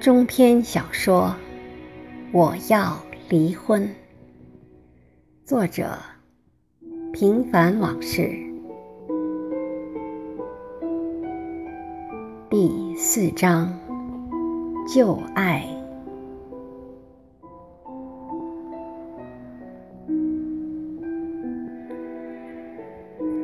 中篇小说《我要离婚》，作者：平凡往事，第四章：旧爱。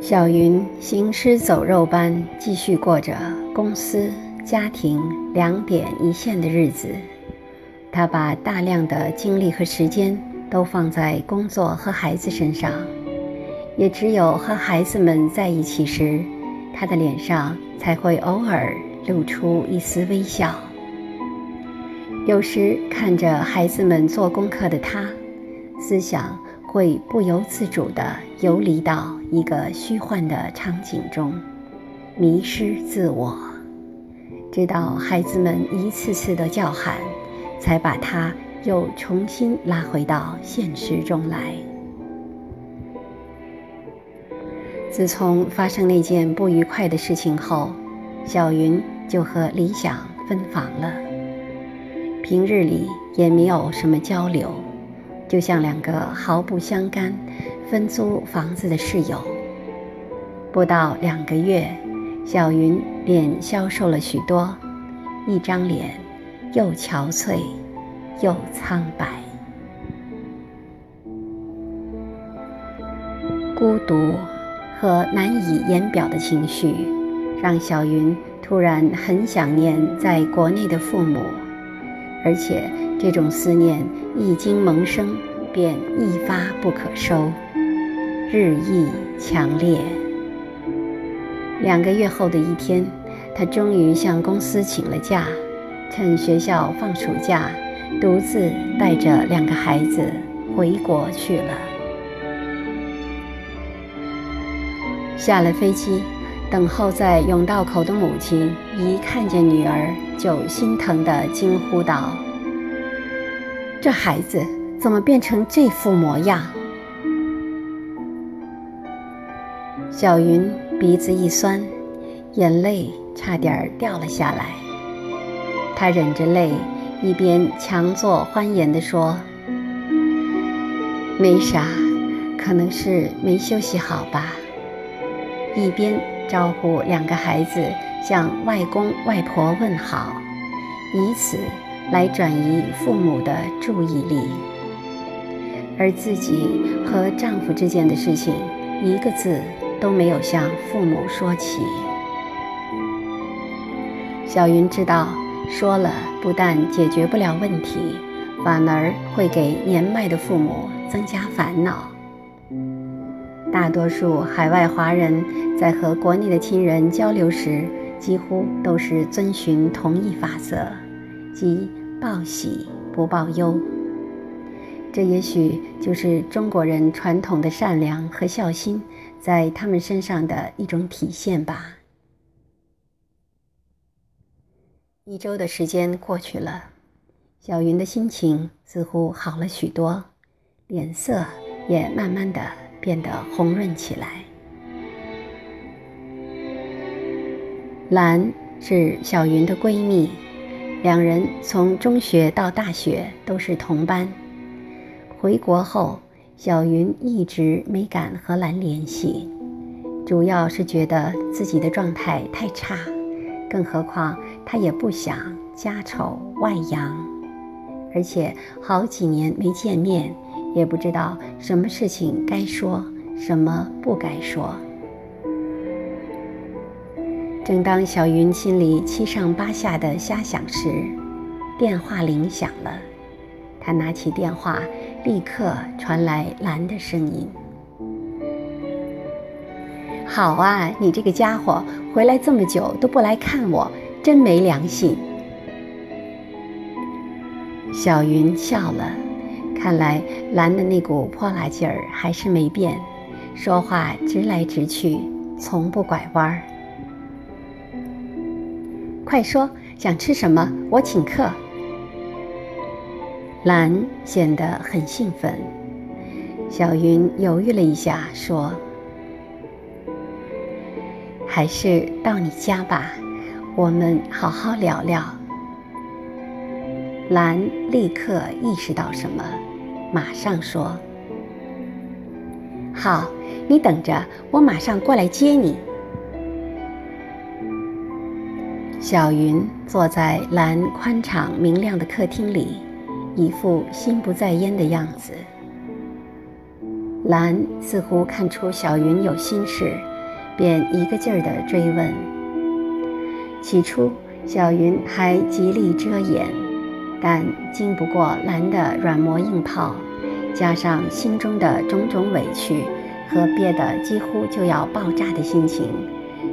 小云行尸走肉般继续过着公司。家庭两点一线的日子，他把大量的精力和时间都放在工作和孩子身上，也只有和孩子们在一起时，他的脸上才会偶尔露出一丝微笑。有时看着孩子们做功课的他，思想会不由自主地游离到一个虚幻的场景中，迷失自我。直到孩子们一次次的叫喊，才把他又重新拉回到现实中来。自从发生那件不愉快的事情后，小云就和李想分房了。平日里也没有什么交流，就像两个毫不相干、分租房子的室友。不到两个月。小云便消瘦了许多，一张脸又憔悴又苍白。孤独和难以言表的情绪，让小云突然很想念在国内的父母，而且这种思念一经萌生，便一发不可收，日益强烈。两个月后的一天，他终于向公司请了假，趁学校放暑假，独自带着两个孩子回国去了。下了飞机，等候在甬道口的母亲一看见女儿，就心疼地惊呼道：“这孩子怎么变成这副模样？”小云。鼻子一酸，眼泪差点掉了下来。他忍着泪，一边强作欢颜地说：“没啥，可能是没休息好吧。”一边招呼两个孩子向外公外婆问好，以此来转移父母的注意力。而自己和丈夫之间的事情，一个字。都没有向父母说起。小云知道，说了不但解决不了问题，反而会给年迈的父母增加烦恼。大多数海外华人在和国内的亲人交流时，几乎都是遵循同一法则，即报喜不报忧。这也许就是中国人传统的善良和孝心。在他们身上的一种体现吧。一周的时间过去了，小云的心情似乎好了许多，脸色也慢慢的变得红润起来。兰是小云的闺蜜，两人从中学到大学都是同班，回国后。小云一直没敢和兰联系，主要是觉得自己的状态太差，更何况她也不想家丑外扬，而且好几年没见面，也不知道什么事情该说，什么不该说。正当小云心里七上八下的瞎想时，电话铃响了，她拿起电话。立刻传来兰的声音：“好啊，你这个家伙回来这么久都不来看我，真没良心。”小云笑了，看来兰的那股泼辣劲儿还是没变，说话直来直去，从不拐弯儿。快说，想吃什么？我请客。兰显得很兴奋，小云犹豫了一下，说：“还是到你家吧，我们好好聊聊。”兰立刻意识到什么，马上说：“好，你等着，我马上过来接你。”小云坐在蓝宽敞明亮的客厅里，一副心不在焉的样子。兰似乎看出小云有心事，便一个劲儿地追问。起初，小云还极力遮掩，但经不过兰的软磨硬泡，加上心中的种种委屈和憋得几乎就要爆炸的心情。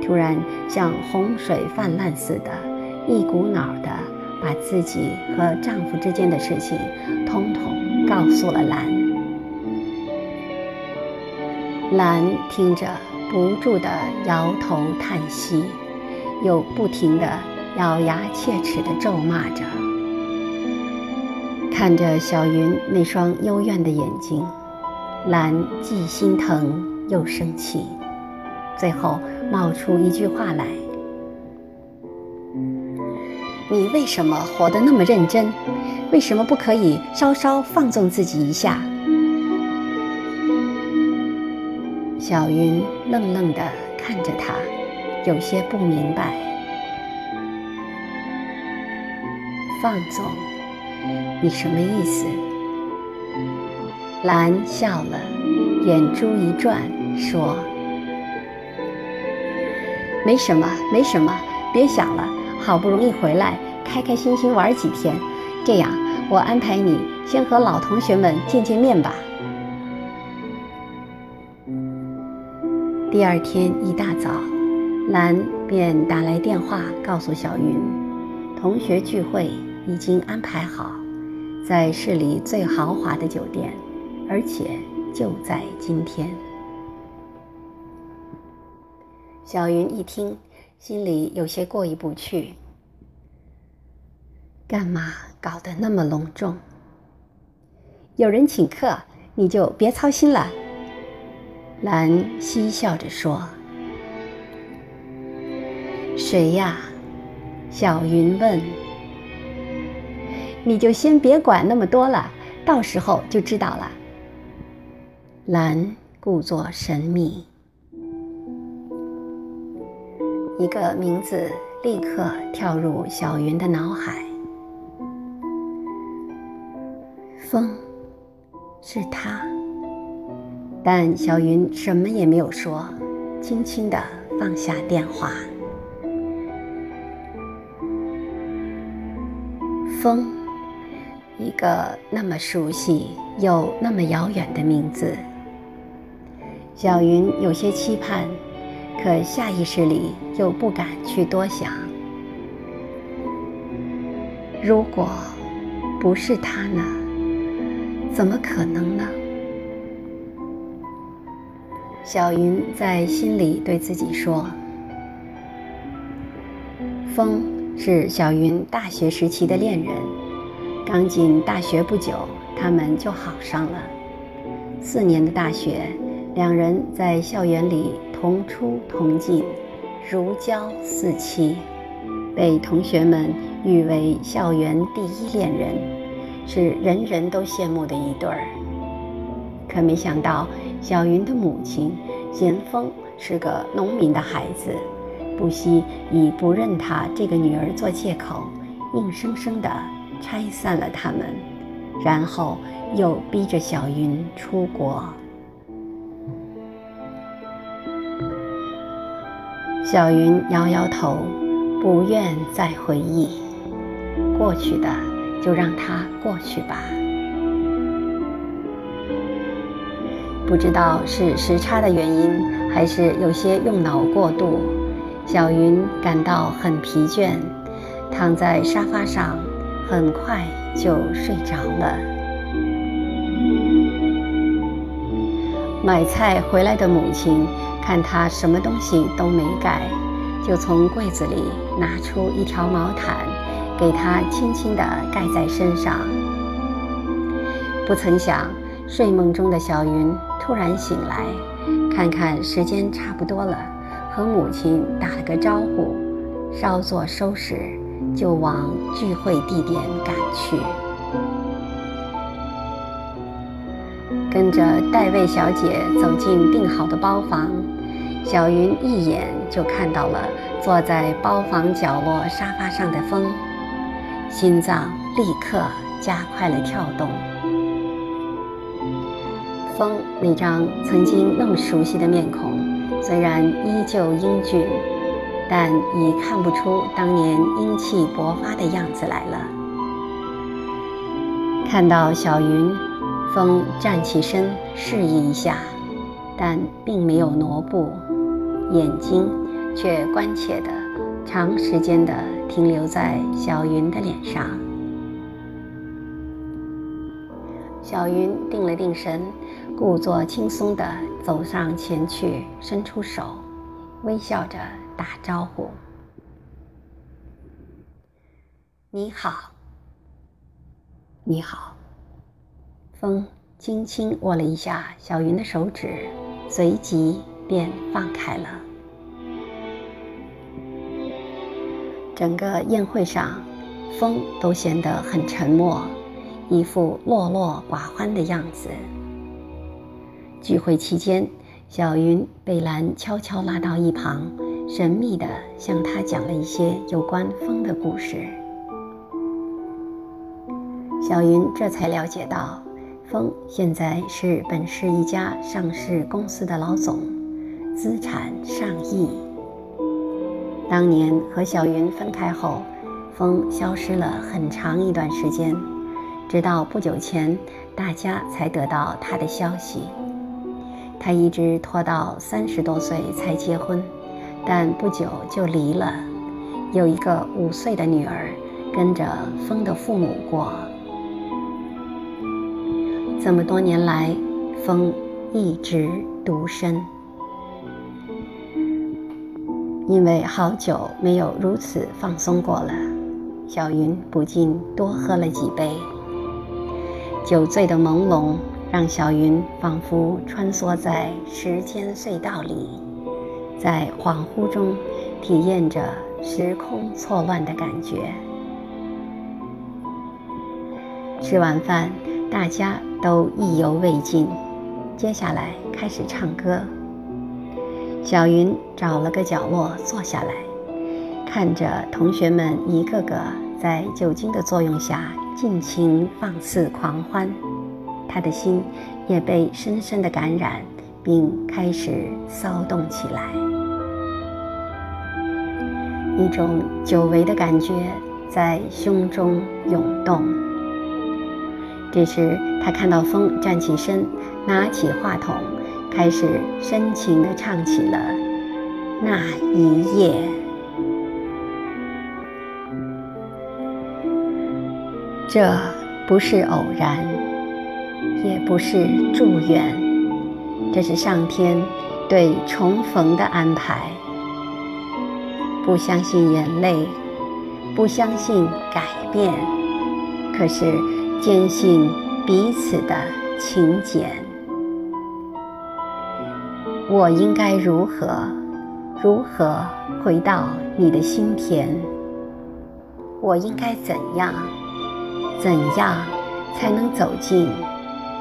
突然像洪水泛滥似的，一股脑儿的把自己和丈夫之间的事情通通告诉了兰。兰听着，不住的摇头叹息，又不停的咬牙切齿的咒骂着，看着小云那双幽怨的眼睛，兰既心疼又生气。最后冒出一句话来：“你为什么活得那么认真？为什么不可以稍稍放纵自己一下？”小云愣愣地看着他，有些不明白。放纵？你什么意思？兰笑了，眼珠一转，说。没什么，没什么，别想了。好不容易回来，开开心心玩几天。这样，我安排你先和老同学们见见面吧。第二天一大早，兰便打来电话告诉小云，同学聚会已经安排好，在市里最豪华的酒店，而且就在今天。小云一听，心里有些过意不去。干嘛搞得那么隆重？有人请客，你就别操心了。兰嬉笑着说：“谁呀？”小云问。“你就先别管那么多了，到时候就知道了。”兰故作神秘。一个名字立刻跳入小云的脑海，风，是他。但小云什么也没有说，轻轻地放下电话。风，一个那么熟悉又那么遥远的名字，小云有些期盼。可下意识里又不敢去多想。如果不是他呢？怎么可能呢？小云在心里对自己说：“风是小云大学时期的恋人，刚进大学不久，他们就好上了。四年的大学，两人在校园里。”同出同进，如胶似漆，被同学们誉为校园第一恋人，是人人都羡慕的一对儿。可没想到，小云的母亲咸丰是个农民的孩子，不惜以不认他这个女儿做借口，硬生生地拆散了他们，然后又逼着小云出国。小云摇摇头，不愿再回忆。过去的就让它过去吧。不知道是时差的原因，还是有些用脑过度，小云感到很疲倦，躺在沙发上，很快就睡着了。买菜回来的母亲。看他什么东西都没盖，就从柜子里拿出一条毛毯，给他轻轻地盖在身上。不曾想，睡梦中的小云突然醒来，看看时间差不多了，和母亲打了个招呼，稍作收拾，就往聚会地点赶去。跟着戴维小姐走进订好的包房，小云一眼就看到了坐在包房角落沙发上的风，心脏立刻加快了跳动。风那张曾经那么熟悉的面孔，虽然依旧英俊，但已看不出当年英气勃发的样子来了。看到小云。风站起身，示意一下，但并没有挪步，眼睛却关切地、长时间地停留在小云的脸上。小云定了定神，故作轻松地走上前去，伸出手，微笑着打招呼：“你好，你好。”风轻轻握了一下小云的手指，随即便放开了。整个宴会上，风都显得很沉默，一副落落寡欢的样子。聚会期间，小云被兰悄悄拉到一旁，神秘地向他讲了一些有关风的故事。小云这才了解到。风现在是本市一家上市公司的老总，资产上亿。当年和小云分开后，风消失了很长一段时间，直到不久前，大家才得到他的消息。他一直拖到三十多岁才结婚，但不久就离了，有一个五岁的女儿，跟着风的父母过。这么多年来，风一直独身，因为好久没有如此放松过了。小云不禁多喝了几杯，酒醉的朦胧让小云仿佛穿梭在时间隧道里，在恍惚中体验着时空错乱的感觉。吃完饭。大家都意犹未尽，接下来开始唱歌。小云找了个角落坐下来，看着同学们一个个在酒精的作用下尽情放肆狂欢，她的心也被深深的感染，并开始骚动起来。一种久违的感觉在胸中涌动。这时，他看到风站起身，拿起话筒，开始深情地唱起了《那一夜》。这不是偶然，也不是祝愿，这是上天对重逢的安排。不相信眼泪，不相信改变，可是。坚信彼此的情简。我应该如何，如何回到你的心田？我应该怎样，怎样才能走进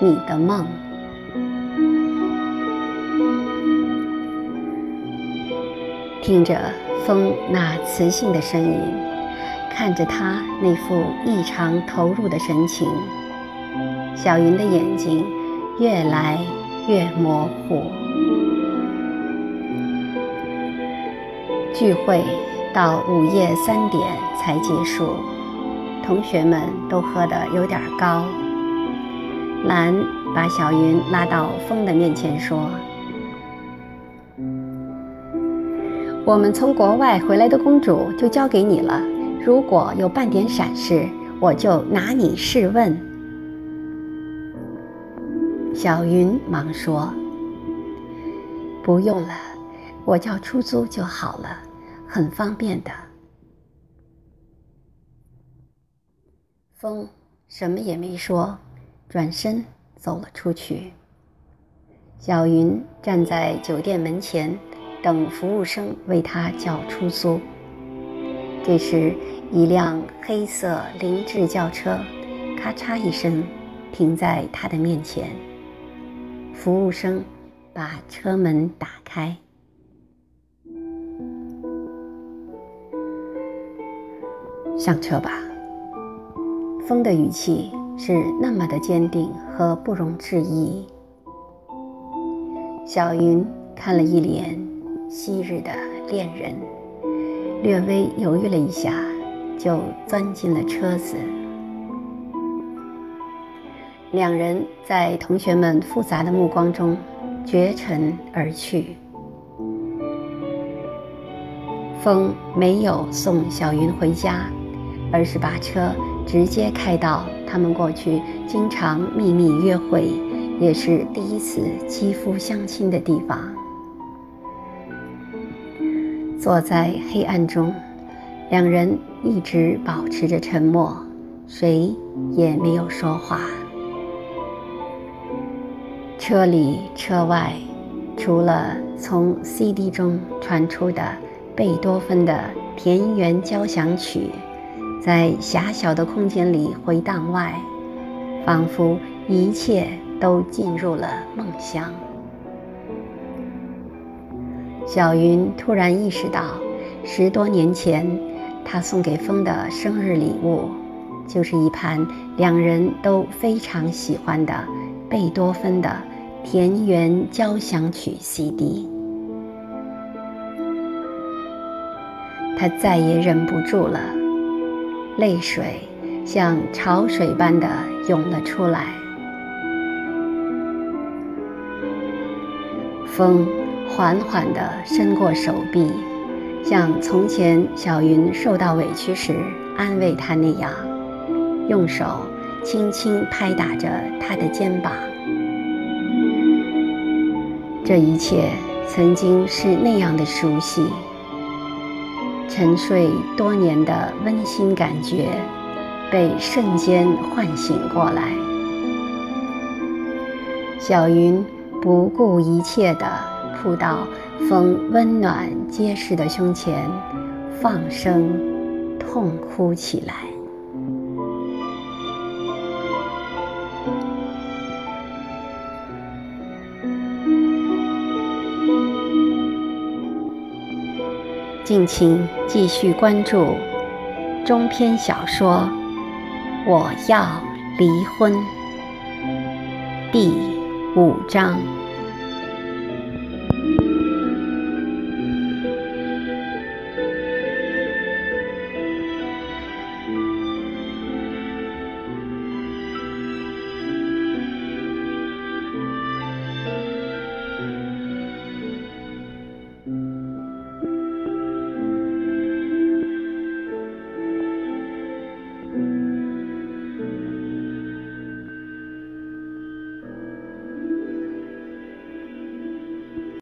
你的梦？听着风那磁性的声音。看着他那副异常投入的神情，小云的眼睛越来越模糊。聚会到午夜三点才结束，同学们都喝得有点高。兰把小云拉到风的面前说：“我们从国外回来的公主就交给你了。”如果有半点闪失，我就拿你试问。小云忙说：“不用了，我叫出租就好了，很方便的。”风什么也没说，转身走了出去。小云站在酒店门前，等服务生为他叫出租。这时。一辆黑色凌志轿车咔嚓一声停在他的面前。服务生把车门打开。上车吧。风的语气是那么的坚定和不容置疑。小云看了一眼昔日的恋人，略微犹豫了一下，就钻进了车子。两人在同学们复杂的目光中绝尘而去。风没有送小云回家。而是把车直接开到他们过去经常秘密约会，也是第一次肌肤相亲的地方。坐在黑暗中，两人一直保持着沉默，谁也没有说话。车里车外，除了从 CD 中传出的贝多芬的《田园交响曲》。在狭小的空间里回荡外，仿佛一切都进入了梦乡。小云突然意识到，十多年前她送给风的生日礼物，就是一盘两人都非常喜欢的贝多芬的《田园交响曲》CD。她再也忍不住了。泪水像潮水般的涌了出来。风缓缓地伸过手臂，像从前小云受到委屈时安慰她那样，用手轻轻拍打着她的肩膀。这一切曾经是那样的熟悉。沉睡多年的温馨感觉，被瞬间唤醒过来。小云不顾一切地扑到风温暖结实的胸前，放声痛哭起来。敬请继续关注中篇小说《我要离婚》第五章。